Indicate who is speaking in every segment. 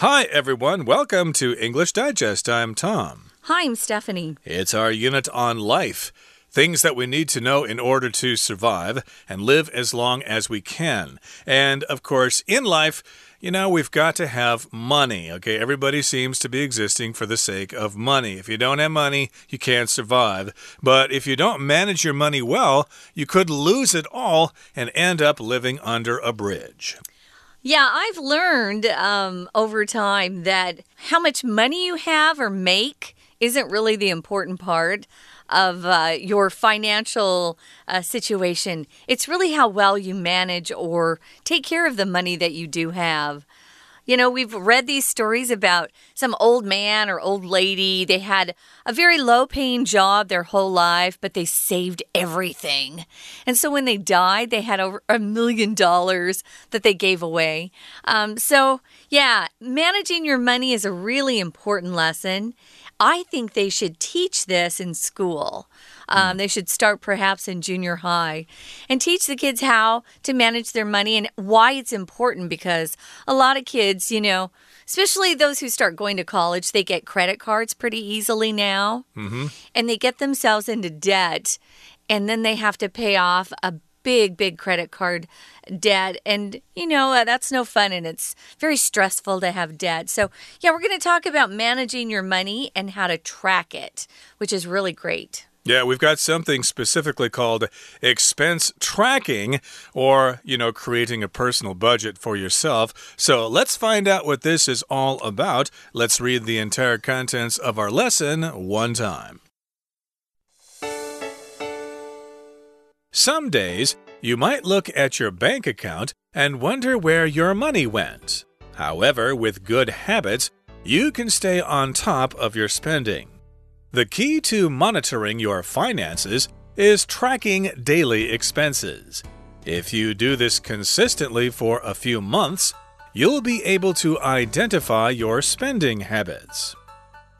Speaker 1: Hi, everyone. Welcome to English Digest. I'm Tom.
Speaker 2: Hi, I'm Stephanie.
Speaker 1: It's our unit on life. Things that we need to know in order to survive and live as long as we can. And of course, in life, you know, we've got to have money. Okay, everybody seems to be existing for the sake of money. If you don't have money, you can't survive. But if you don't manage your money well, you could lose it all and end up living under a bridge.
Speaker 2: Yeah, I've learned um, over time that how much money you have or make isn't really the important part of uh, your financial uh, situation. It's really how well you manage or take care of the money that you do have. You know, we've read these stories about some old man or old lady. They had a very low paying job their whole life, but they saved everything. And so when they died, they had over a million dollars that they gave away. Um, so, yeah, managing your money is a really important lesson. I think they should teach this in school. Um. They should start perhaps in junior high and teach the kids how to manage their money and why it's important because a lot of kids, you know, especially those who start going to college, they get credit cards pretty easily now
Speaker 1: mm -hmm.
Speaker 2: and they get themselves into debt and then they have to pay off a big, big credit card debt. And, you know, uh, that's no fun and it's very stressful to have debt. So, yeah, we're going to talk about managing your money and how to track it, which is really great.
Speaker 1: Yeah, we've got something specifically called expense tracking or, you know, creating a personal budget for yourself. So let's find out what this is all about. Let's read the entire contents of our lesson one time. Some days, you might look at your bank account and wonder where your money went. However, with good habits, you can stay on top of your spending. The key to monitoring your finances is tracking daily expenses. If you do this consistently for a few months, you'll be able to identify your spending habits.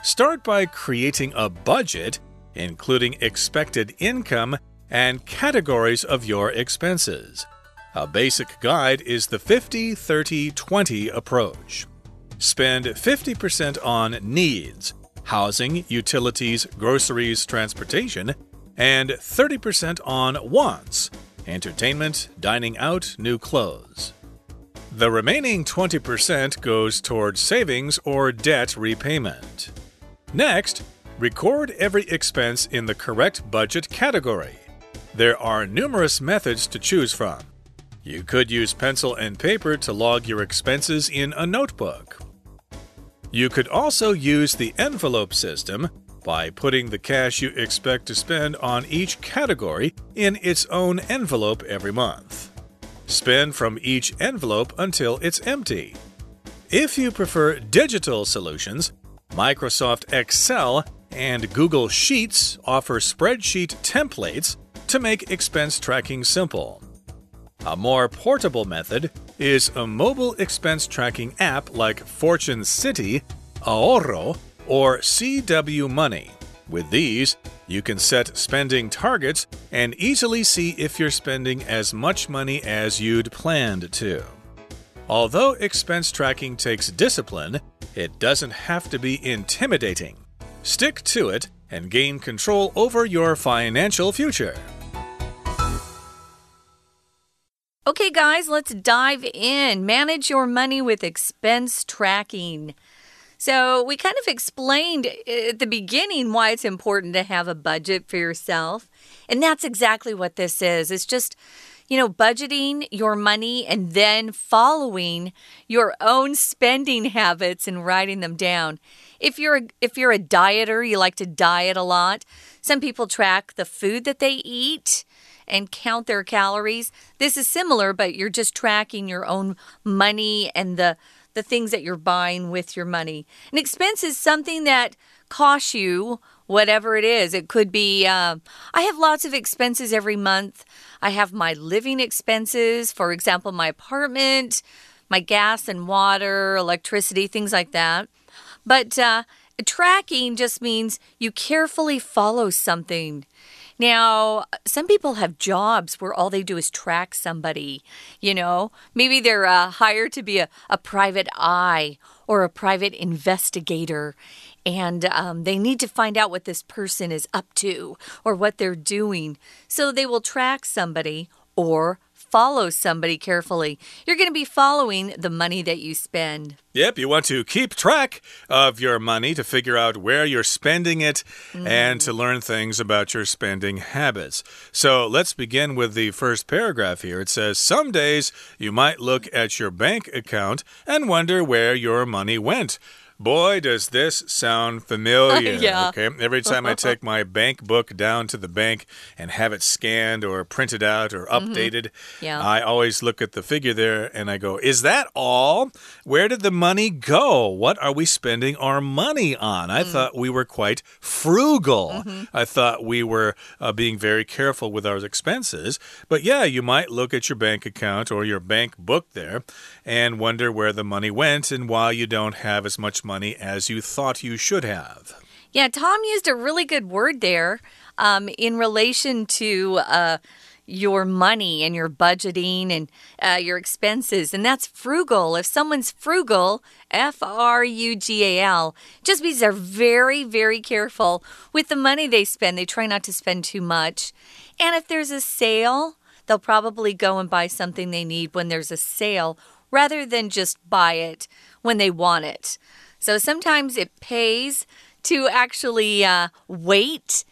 Speaker 1: Start by creating a budget, including expected income and categories of your expenses. A basic guide is the 50 30 20 approach. Spend 50% on needs, housing, utilities, groceries, transportation, and 30% on wants, entertainment, dining out, new clothes. The remaining 20% goes towards savings or debt repayment. Next, record every expense in the correct budget category. There are numerous methods to choose from. You could use pencil and paper to log your expenses in a notebook. You could also use the envelope system by putting the cash you expect to spend on each category in its own envelope every month. Spend from each envelope until it's empty. If you prefer digital solutions, Microsoft Excel and Google Sheets offer spreadsheet templates to make expense tracking simple. A more portable method is a mobile expense tracking app like Fortune City, Ahorro, or CW Money. With these, you can set spending targets and easily see if you're spending as much money as you'd planned to. Although expense tracking takes discipline, it doesn't have to be intimidating. Stick to it and gain control over your financial future.
Speaker 2: Okay, guys, let's dive in. Manage your money with expense tracking. So, we kind of explained uh, at the beginning why it's important to have a budget for yourself. And that's exactly what this is. It's just, you know, budgeting your money and then following your own spending habits and writing them down. If you're a, if you're a dieter, you like to diet a lot. Some people track the food that they eat and count their calories. This is similar, but you're just tracking your own money and the the things that you're buying with your money. An expense is something that costs you whatever it is. It could be, uh, I have lots of expenses every month. I have my living expenses, for example, my apartment, my gas and water, electricity, things like that. But uh, tracking just means you carefully follow something. Now, some people have jobs where all they do is track somebody. You know, maybe they're uh, hired to be a, a private eye or a private investigator and um, they need to find out what this person is up to or what they're doing. So they will track somebody or follow somebody carefully. You're going to be following the money that you spend.
Speaker 1: Yep, you want to keep track of your money to figure out where you're spending it mm. and to learn things about your spending habits. So let's begin with the first paragraph here. It says, Some days you might look at your bank account and wonder where your money went. Boy, does this sound familiar.
Speaker 2: yeah.
Speaker 1: Okay. Every time I take my bank book down to the bank and have it scanned or printed out or mm-hmm. updated, mm -hmm. yeah. I always look at the figure there and I go, Is that all? Where did the money go? What are we spending our money on? I mm. thought we were quite frugal. Mm -hmm. I thought we were uh, being very careful with our expenses. But yeah, you might look at your bank account or your bank book there and wonder where the money went and why you don't have as much money as you thought you should have.
Speaker 2: Yeah, Tom used a really good word there um, in relation to. Uh, your money and your budgeting and uh, your expenses, and that's frugal. If someone's frugal, F R U G A L, just means they're very, very careful with the money they spend. They try not to spend too much. And if there's a sale, they'll probably go and buy something they need when there's a sale rather than just buy it when they want it. So sometimes it pays to actually uh, wait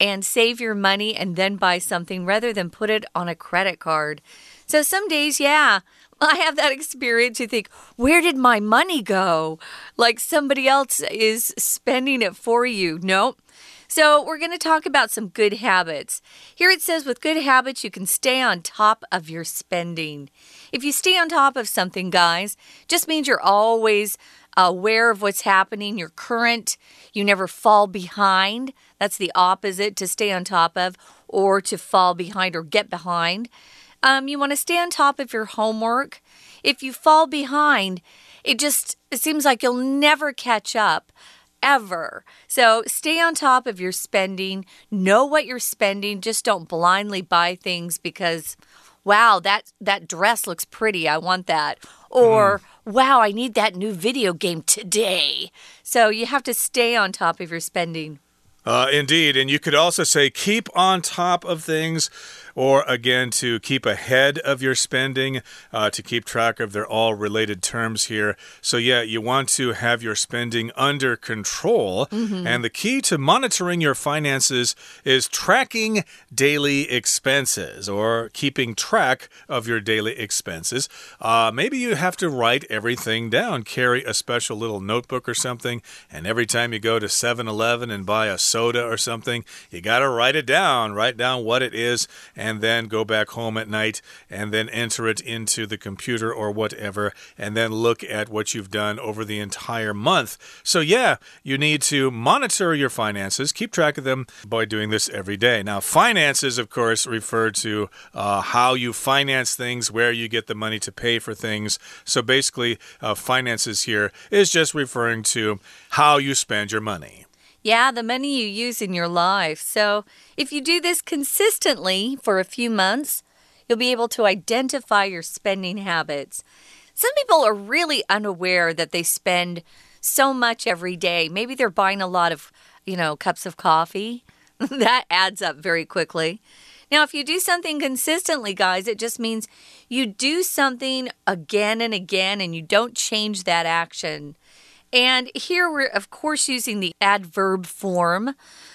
Speaker 2: and save your money and then buy something rather than put it on a credit card. So some days, yeah, I have that experience. You think, where did my money go? Like somebody else is spending it for you. Nope. So, we're going to talk about some good habits. Here it says, with good habits, you can stay on top of your spending. If you stay on top of something, guys, just means you're always aware of what's happening, you're current, you never fall behind. That's the opposite to stay on top of or to fall behind or get behind. Um, you want to stay on top of your homework. If you fall behind, it just it seems like you'll never catch up ever. So stay on top of your spending. Know what you're spending. Just don't blindly buy things because wow, that that dress looks pretty. I want that. Or mm. wow, I need that new video game today. So you have to stay on top of your spending.
Speaker 1: Uh, indeed. And you could also say keep on top of things or again to keep ahead of your spending, uh, to keep track of their all related terms here. So, yeah, you want to have your spending under control. Mm -hmm. And the key to monitoring your finances is tracking daily expenses or keeping track of your daily expenses. Uh, maybe you have to write everything down, carry a special little notebook or something, and every time you go to 7 Eleven and buy a soda or something, you got to write it down, write down what it is and then go back home at night and then enter it into the computer or whatever, and then look at what you've done over the entire month. So, yeah, you need to monitor your finances, keep track of them by doing this every day. Now, finances, of course, refer to uh, how you finance things, where you get the money to pay for things. So, basically, uh, finances here is just referring to how you spend your money.
Speaker 2: Yeah, the money you use in your life. So, if you do this consistently for a few months, you'll be able to identify your spending habits. Some people are really unaware that they spend so much every day. Maybe they're buying a lot of, you know, cups of coffee. that adds up very quickly. Now, if you do something consistently, guys, it just means you do something again and again and you don't change that action. And here we're, of course, using the adverb form.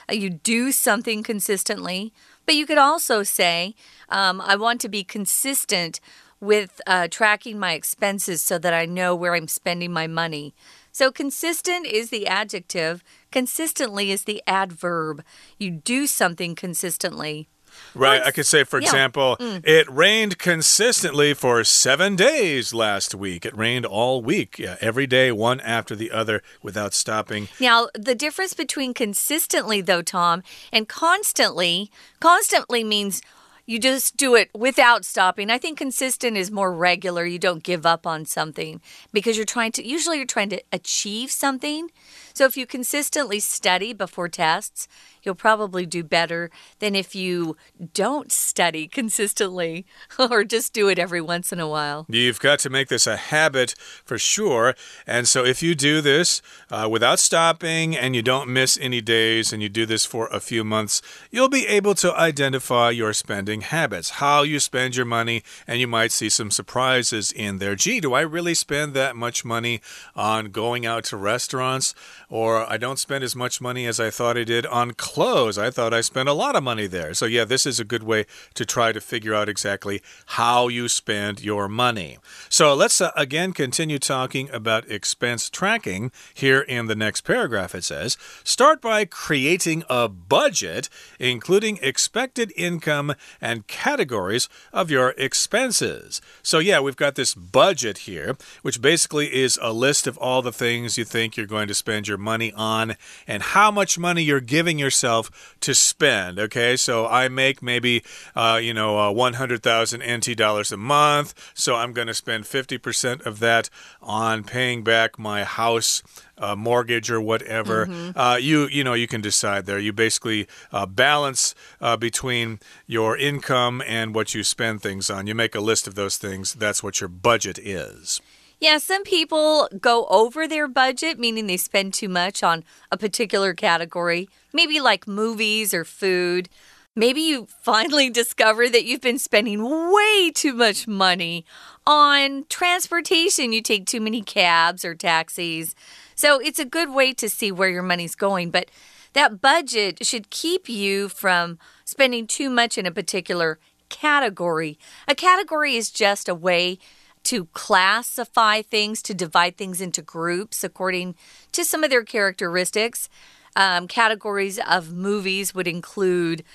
Speaker 2: Uh, you do something consistently, but you could also say, um, I want to be consistent with uh, tracking my expenses so that I know where I'm spending my money. So, consistent is the adjective, consistently is the adverb. You do something consistently.
Speaker 1: Right. I could say, for yeah. example, mm. it rained consistently for seven days last week. It rained all week, yeah, every day, one after the other, without stopping.
Speaker 2: Now, the difference between consistently, though, Tom, and constantly, constantly means you just do it without stopping. I think consistent is more regular. You don't give up on something because you're trying to, usually, you're trying to achieve something. So if you consistently study before tests, you'll probably do better than if you don't study consistently or just do it every once in a while.
Speaker 1: You've got to make this a habit for sure. And so if you do this uh, without stopping and you don't miss any days and you do this for a few months, you'll be able to identify your spending habits, how you spend your money, and you might see some surprises in there. Gee, do I really spend that much money on going out to restaurants? Or I don't spend as much money as I thought I did on clothes. I thought I spent a lot of money there. So, yeah, this is a good way to try to figure out exactly how you spend your money. So, let's uh, again continue talking about expense tracking. Here in the next paragraph, it says start by creating a budget, including expected income and categories of your expenses. So, yeah, we've got this budget here, which basically is a list of all the things you think you're going to spend your money on and how much money you're giving yourself to spend. Okay, so I make maybe, uh, you know, uh, 100,000 NT dollars a month, so I'm going to spend 50% of that on paying back my house uh, mortgage or whatever. Mm -hmm. uh, you you know you can decide there. You basically uh, balance uh, between your income and what you spend things on. You make a list of those things. That's what your budget is.
Speaker 2: Yeah, some people go over their budget, meaning they spend too much on a particular category, maybe like movies or food. Maybe you finally discover that you've been spending way too much money on transportation. You take too many cabs or taxis. So it's a good way to see where your money's going. But that budget should keep you from spending too much in a particular category. A category is just a way to classify things, to divide things into groups according to some of their characteristics. Um, categories of movies would include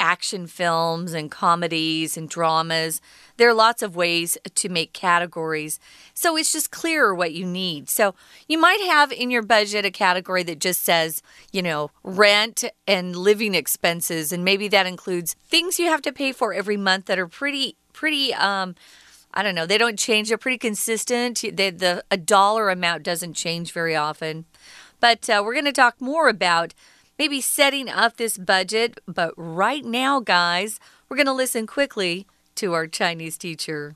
Speaker 2: action films and comedies and dramas. There are lots of ways to make categories. So it's just clearer what you need. So you might have in your budget a category that just says, you know, rent and living expenses. And maybe that includes things you have to pay for every month that are pretty, pretty, um, I don't know, they don't change. They're pretty consistent. They, the a dollar amount doesn't change very often. But uh, we're going to talk more about maybe setting up this budget. But right now, guys, we're going to listen quickly to our Chinese teacher.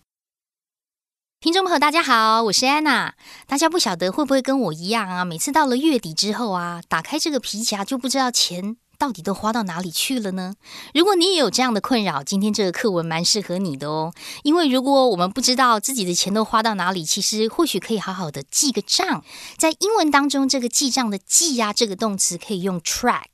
Speaker 3: 听众朋友，大家好，我是安娜。大家不晓得会不会跟我一样啊？每次到了月底之后啊，打开这个皮夹就不知道钱 到底都花到哪里去了呢？如果你也有这样的困扰，今天这个课文蛮适合你的哦。因为如果我们不知道自己的钱都花到哪里，其实或许可以好好的记个账。在英文当中，这个记账的“记”呀，这个动词可以用 track。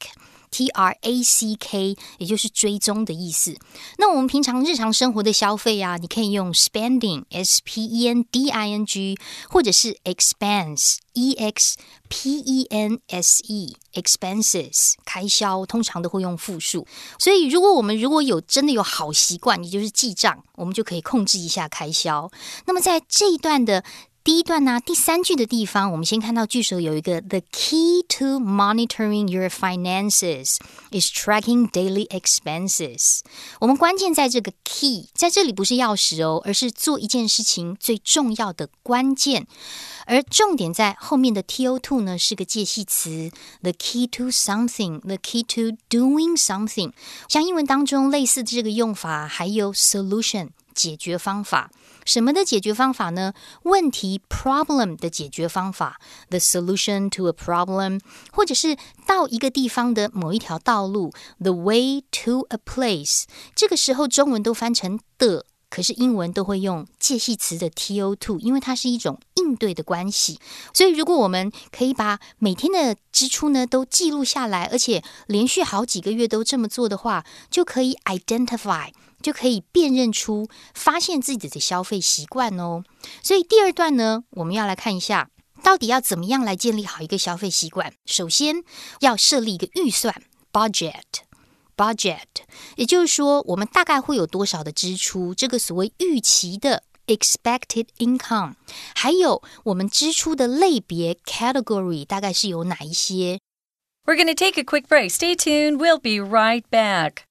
Speaker 3: T R A C K，也就是追踪的意思。那我们平常日常生活的消费啊，你可以用 spending，S P E N D I N G，或者是 expense，E X P E N S E，expenses，开销通常都会用复数。所以，如果我们如果有真的有好习惯，也就是记账，我们就可以控制一下开销。那么在这一段的。第一段呢，第三句的地方，我们先看到句首有一个 The key to monitoring your finances is tracking daily expenses。我们关键在这个 key，在这里不是钥匙哦，而是做一件事情最重要的关键。而重点在后面的 to to 呢，是个介系词，the key to something，the key to doing something。像英文当中类似的这个用法，还有 solution。解决方法，什么的解决方法呢？问题 problem 的解决方法，the solution to a problem，或者是到一个地方的某一条道路，the way to a place。这个时候中文都翻成的，可是英文都会用介系词的 to to，因为它是一种应对的关系。所以如果我们可以把每天的支出呢都记录下来，而且连续好几个月都这么做的话，就可以 identify。就可以辨认出、发现自己的消费习惯哦。所以第二段呢，我们要来看一下，到底要怎么样来建立好一个消费习惯。首先要设立一个预算 （budget） （budget），budget，也就是说，我们大概会有多少的支出？这个所谓预期的 （expected income），还有我们支出的类别 （category） 大概是有哪一些？
Speaker 2: We're going to take a quick break. Stay tuned. We'll be right back.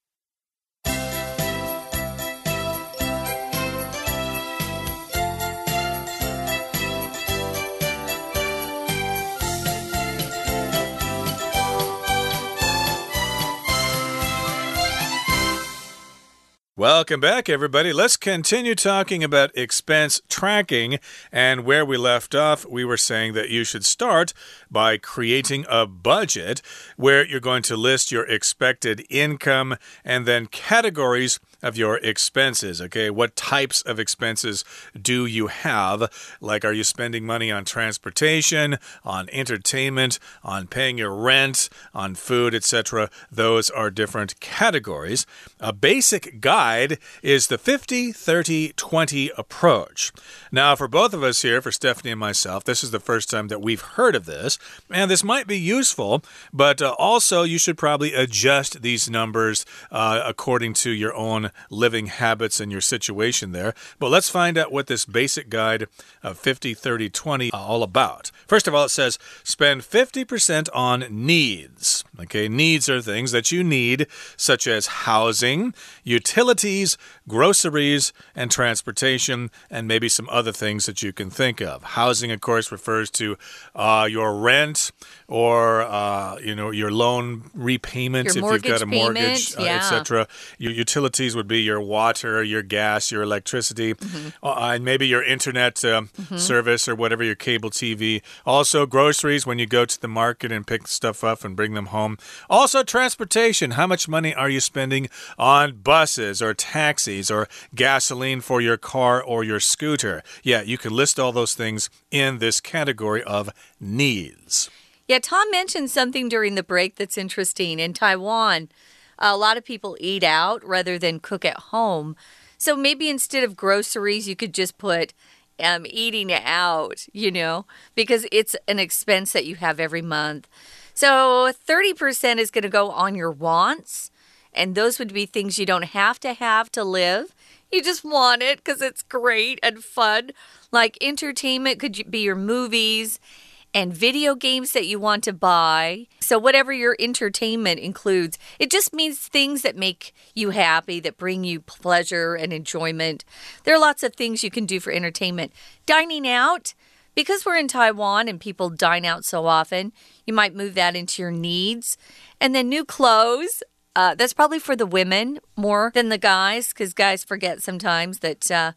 Speaker 1: Welcome back, everybody. Let's continue talking about expense tracking. And where we left off, we were saying that you should start by creating a budget where you're going to list your expected income and then categories of your expenses. Okay, what types of expenses do you have? Like, are you spending money on transportation, on entertainment, on paying your rent, on food, etc.? Those are different categories. A basic guide is the 50 30 20 approach. Now, for both of us here, for Stephanie and myself, this is the first time that we've heard of this, and this might be useful, but uh, also you should probably adjust these numbers uh, according to your own living habits and your situation there. But let's find out what this basic guide of 50, 30, 20 all about. First of all, it says spend 50% on needs. Okay, needs are things that you need, such as housing, utilities, groceries, and transportation, and maybe some other things that you can think of. Housing, of course, refers to uh, your rent or uh, you know your loan repayment
Speaker 2: your
Speaker 1: if you've got a mortgage,
Speaker 2: uh, yeah.
Speaker 1: etc. Your utilities would be your water, your gas, your electricity, mm -hmm. and maybe your internet mm -hmm. service or whatever your cable TV. Also, groceries when you go to the market and pick stuff up and bring them home. Also, transportation. How much money are you spending on buses or taxis or gasoline for your car or your scooter? Yeah, you can list all those things in this category of needs.
Speaker 2: Yeah, Tom mentioned something during the break that's interesting. In Taiwan, a lot of people eat out rather than cook at home. So maybe instead of groceries, you could just put um, eating out, you know, because it's an expense that you have every month. So 30% is going to go on your wants, and those would be things you don't have to have to live. You just want it because it's great and fun. Like entertainment could be your movies and video games that you want to buy. So, whatever your entertainment includes, it just means things that make you happy, that bring you pleasure and enjoyment. There are lots of things you can do for entertainment. Dining out, because we're in Taiwan and people dine out so often, you might move that into your needs. And then new clothes. Uh, that's probably for the women more than the guys, because guys forget sometimes that uh,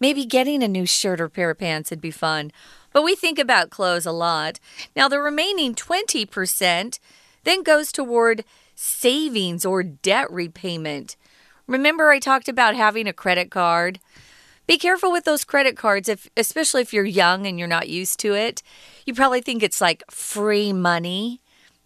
Speaker 2: maybe getting a new shirt or pair of pants would be fun. But we think about clothes a lot. Now, the remaining 20% then goes toward savings or debt repayment. Remember, I talked about having a credit card? Be careful with those credit cards, if, especially if you're young and you're not used to it. You probably think it's like free money,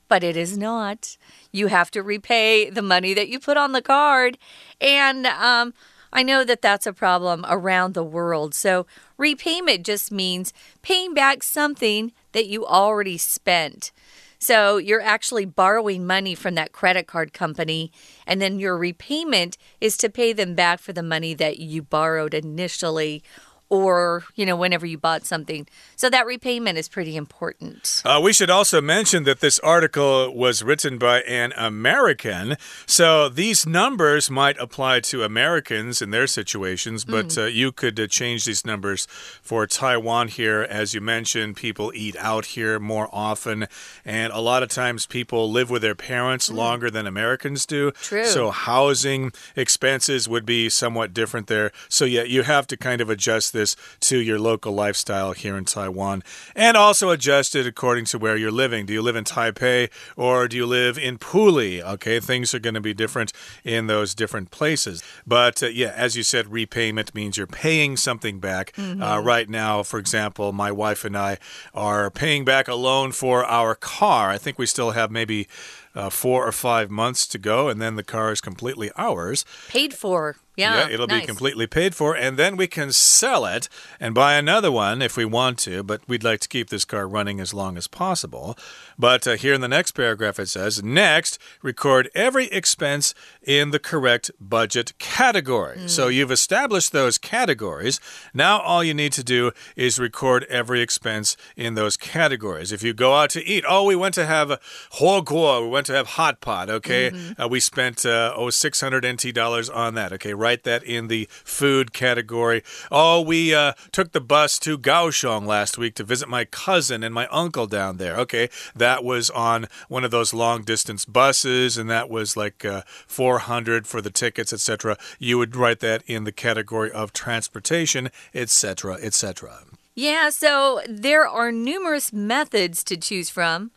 Speaker 2: but it is not. You have to repay the money that you put on the card. And um, I know that that's a problem around the world. So, repayment just means paying back something that you already spent. So, you're actually borrowing money from that credit card company, and then your repayment is to pay them back for the money that you borrowed initially or, you know, whenever you bought something. So that repayment is pretty important.
Speaker 1: Uh, we should also mention that this article was written by an American. So these numbers might apply to Americans in their situations, but mm. uh, you could uh, change these numbers for Taiwan here. As you mentioned, people eat out here more often, and a lot of times people live with their parents mm. longer than Americans do.
Speaker 2: True.
Speaker 1: So housing expenses would be somewhat different there. So, yeah, you have to kind of adjust this this to your local lifestyle here in Taiwan and also adjust it according to where you're living. Do you live in Taipei or do you live in Puli? Okay, things are going to be different in those different places. But uh, yeah, as you said, repayment means you're paying something back. Mm -hmm. uh, right now, for example, my wife and I are paying back a loan for our car. I think we still have maybe uh, four or five months to go, and then the car is completely ours.
Speaker 2: Paid for. Yeah,
Speaker 1: yeah it'll
Speaker 2: nice.
Speaker 1: be completely paid for, and then we can sell it and buy another one if we want to. But we'd like to keep this car running as long as possible. But uh, here in the next paragraph, it says next, record every expense in the correct budget category. Mm. So you've established those categories. Now all you need to do is record every expense in those categories. If you go out to eat, oh, we went to have a huoguo, we went to have hot pot. Okay, uh, we spent uh, oh 600 NT dollars on that. Okay, write that in the food category. Oh, we uh, took the bus to Kaohsiung last week to visit my cousin and my uncle down there. Okay, that was on one of those long distance buses, and that was like uh, 400 for the tickets, etc. You would write that in the category of transportation, etc., etc.
Speaker 2: Yeah, so there are numerous methods to choose from.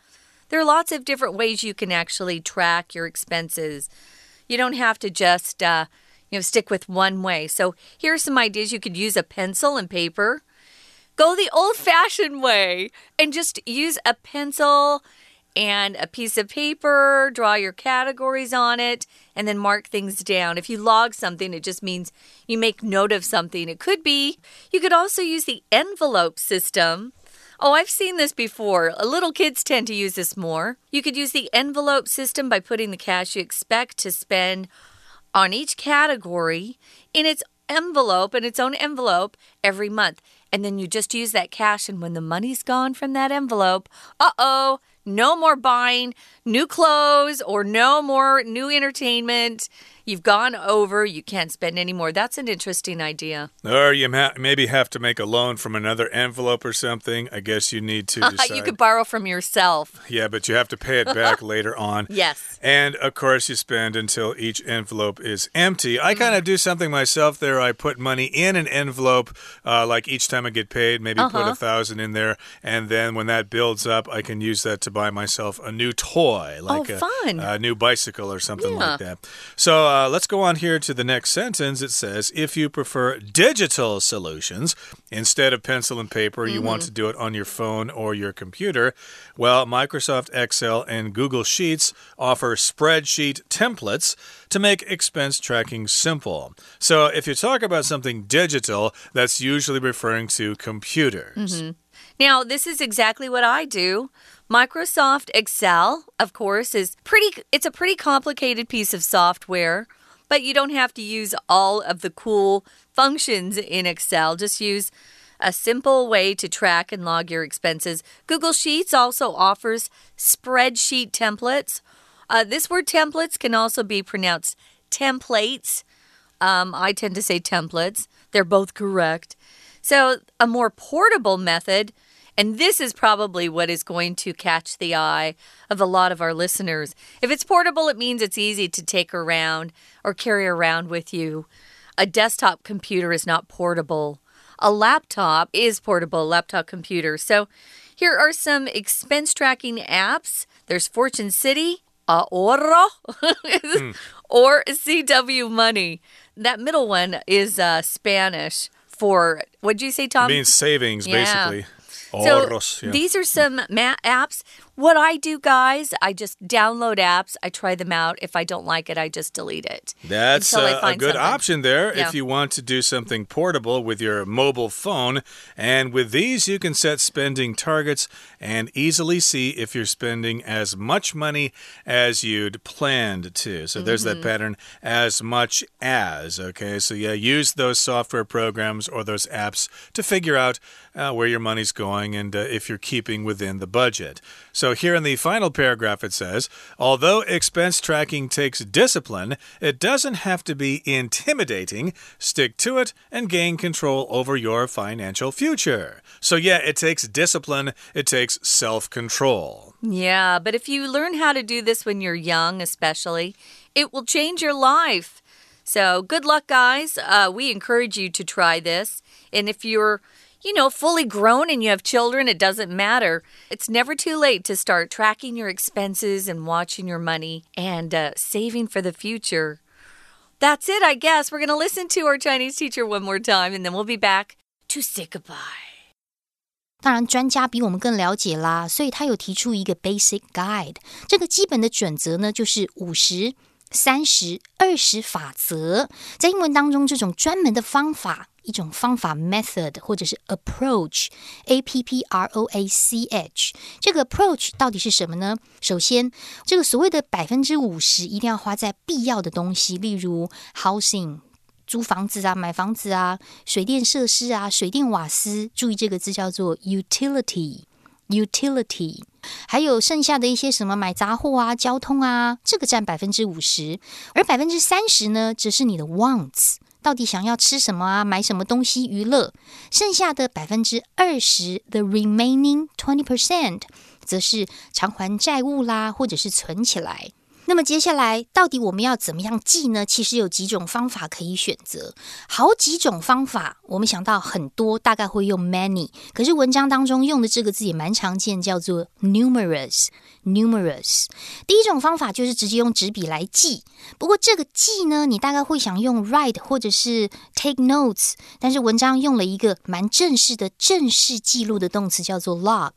Speaker 2: There are lots of different ways you can actually track your expenses. You don't have to just uh, you know stick with one way. So here are some ideas. You could use a pencil and paper. Go the old-fashioned way and just use a pencil and a piece of paper, draw your categories on it, and then mark things down. If you log something, it just means you make note of something. It could be, you could also use the envelope system. Oh, I've seen this before. Little kids tend to use this more. You could use the envelope system by putting the cash you expect to spend on each category in its envelope, in its own envelope, every month. And then you just use that cash, and when the money's gone from that envelope, uh oh, no more buying new clothes or no more new entertainment. You've gone over, you can't spend any more. That's an interesting idea.
Speaker 1: Or you maybe have to make a loan from another envelope or something. I guess you need to decide.
Speaker 2: you could borrow from yourself.
Speaker 1: Yeah, but you have to pay it back later on.
Speaker 2: Yes.
Speaker 1: And of course, you spend until each envelope is empty. I kind of do something myself there. I put money in an envelope, uh, like each time I get paid, maybe uh -huh. put a uh-huh. thousand in there. And then when that builds up, I can use that to buy myself a new toy, like
Speaker 2: oh,
Speaker 1: a, a, new bicycle or something yeah. like that. So, uh, let's go on here to the next sentence. It says, if you prefer digital solutions instead of pencil and paper, mm -hmm. you want mm-hmm. to do it on your phone or your computer, well, Microsoft Excel and Google Sheets offer spreadsheet templates to make expense tracking simple. So, if you talk about something digital, that's usually referring to computers.
Speaker 2: Mm -hmm. Now, this is exactly what I do. Microsoft Excel, of course, is pretty it's a pretty complicated piece of software, but you don't have to use all of the cool functions in Excel. Just use a simple way to track and log your expenses. Google Sheets also offers spreadsheet templates. Uh, this word templates can also be pronounced templates. Um, I tend to say templates, they're both correct. So, a more portable method and this is probably what is going to catch the eye of a lot of our listeners. If it's portable, it means it's easy to take around or carry around with you. A desktop computer is not portable. A laptop is portable, laptop computer. So here are some expense tracking apps. There's Fortune City, Ahorro, mm. or CW Money. That middle one is uh, Spanish for, what'd you say, Tom?
Speaker 1: It means savings, yeah. basically.
Speaker 2: So yeah. these are some apps. What I do, guys, I just download apps. I try them out. If I don't like it, I just delete it.
Speaker 1: That's uh, a good something. option there yeah. if you want to do something portable with your mobile phone. And with these, you can set spending targets and easily see if you're spending as much money as you'd planned to. So there's mm -hmm. that mm-hmm. pattern as much as. Okay, so yeah, use those software programs or those apps to figure out uh, where your money's going and uh, if you're keeping within the budget. So, here in the final paragraph, it says Although expense tracking takes discipline, it doesn't have to be intimidating. Stick to it and gain control over your financial future. So, yeah, it takes discipline, it takes self control.
Speaker 2: Yeah, but if you learn how to do this when you're young, especially, it will change your life. So, good luck, guys. Uh, we encourage you to try this. And if you're you know, fully grown and you have children, it doesn't matter. It's never too late to start tracking your expenses and watching your money and uh, saving for the future. That's it, I guess. We're going to listen to our Chinese teacher one more time and then we'll be back to say goodbye.
Speaker 3: 当然，专家比我们更了解啦，所以他有提出一个 basic guide。这个基本的准则呢，就是五十、三十、二十法则。在英文当中，这种专门的方法 一种方法 method 或者是 approach a p p r o a c h 这个 approach 到底是什么呢？首先，这个所谓的百分之五十一定要花在必要的东西，例如 housing 租房子啊、买房子啊、水电设施啊、水电瓦斯。注意这个字叫做 utility utility 还有剩下的一些什么买杂货啊、交通啊，这个占百分之五十，而百分之三十呢，则是你的 wants，到底想要吃什么啊，买什么东西娱乐。剩下的百分之二十，the remaining twenty percent，则是偿还债务啦，或者是存起来。那么接下来，到底我们要怎么样记呢？其实有几种方法可以选择，好几种方法。我们想到很多，大概会用 many，可是文章当中用的这个字也蛮常见，叫做 numerous。numerous。第一种方法就是直接用纸笔来记，不过这个记呢，你大概会想用 write 或者是 take notes，但是文章用了一个蛮正式的正式记录的动词，叫做 log。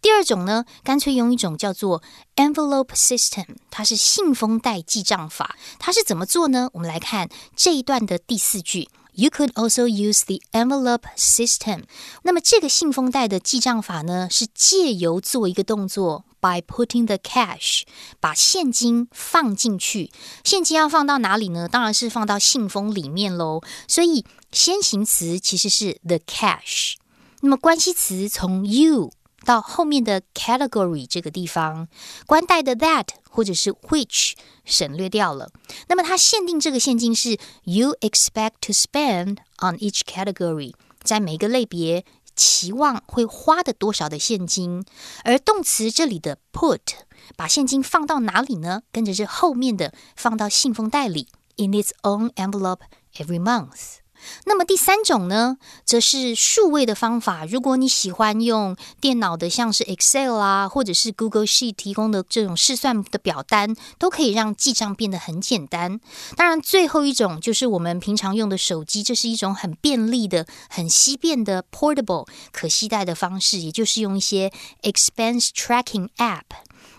Speaker 3: 第二种呢，干脆用一种叫做 envelope system，它是信封袋记账法。它是怎么做呢？我们来看这一段的第四句。You could also use the envelope system。那么这个信封袋的记账法呢，是借由做一个动作，by putting the cash，把现金放进去。现金要放到哪里呢？当然是放到信封里面喽。所以先行词其实是 the cash。那么关系词从 you。到后面的 category 这个地方，关带的 that 或者是 which 省略掉了。那么它限定这个现金是 you expect to spend on each category，在每一个类别期望会花的多少的现金。而动词这里的 put 把现金放到哪里呢？跟着这后面的放到信封袋里 in its own envelope every month。那么第三种呢，则是数位的方法。如果你喜欢用电脑的，像是 Excel 啊，或者是 Google Sheet 提供的这种试算的表单，都可以让记账变得很简单。当然，最后一种就是我们平常用的手机，这是一种很便利的、很稀便的 portable 可携带的方式，也就是用一些 expense tracking app。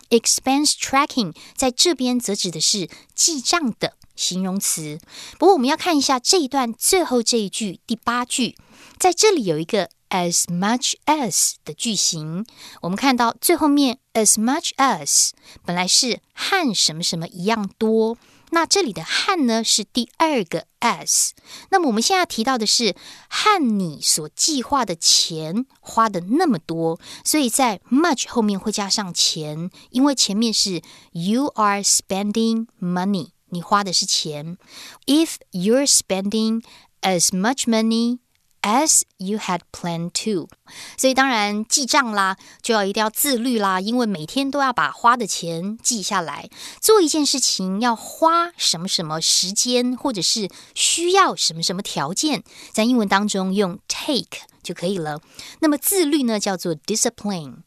Speaker 3: expense tracking 在这边则指的是记账的。形容词。不过我们要看一下这一段最后这一句第八句，在这里有一个 as much as 的句型。我们看到最后面 as much as 本来是和什么什么一样多，那这里的和呢是第二个 as。那么我们现在提到的是和你所计划的钱花的那么多，所以在 much 后面会加上钱，因为前面是 you are spending money。你花的是钱。If you're spending as much money as you had planned to，所以当然记账啦，就要一定要自律啦，因为每天都要把花的钱记下来。做一件事情要花什么什么时间，或者是需要什么什么条件，在英文当中用 take 就可以了。那么自律呢，叫做 discipline。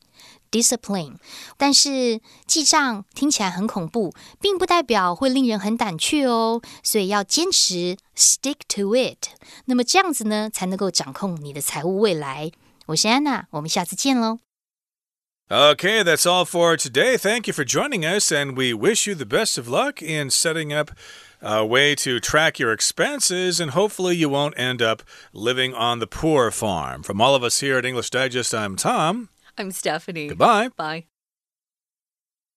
Speaker 3: discipline，但是记账听起来很恐怖，并不代表会令人很胆怯哦。所以要坚持 stick to it，那么这样子呢，才能够掌控你的财务未来。我是安娜，我们下次见喽。
Speaker 1: Okay, that's all for today. Thank you for joining us, and we wish you the best of luck in setting up a way to track your expenses, and hopefully you won't end up living on the poor farm. From all of us here at English Digest, I'm Tom.
Speaker 2: I'm Stephanie.
Speaker 1: Goodbye.
Speaker 2: Bye.